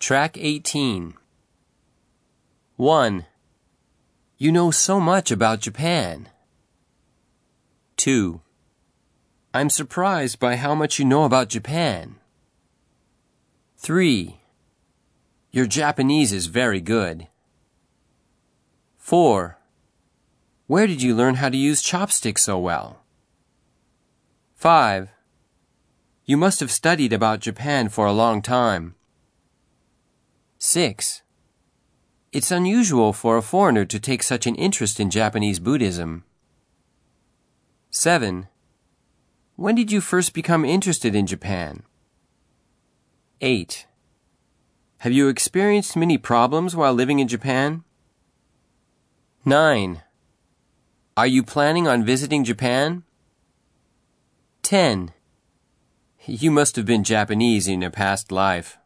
Track 18. 1. You know so much about Japan. 2. I'm surprised by how much you know about Japan. 3. Your Japanese is very good. 4. Where did you learn how to use chopsticks so well? 5. You must have studied about Japan for a long time. 6. It's unusual for a foreigner to take such an interest in Japanese Buddhism. 7. When did you first become interested in Japan? 8. Have you experienced many problems while living in Japan? 9. Are you planning on visiting Japan? 10. You must have been Japanese in a past life.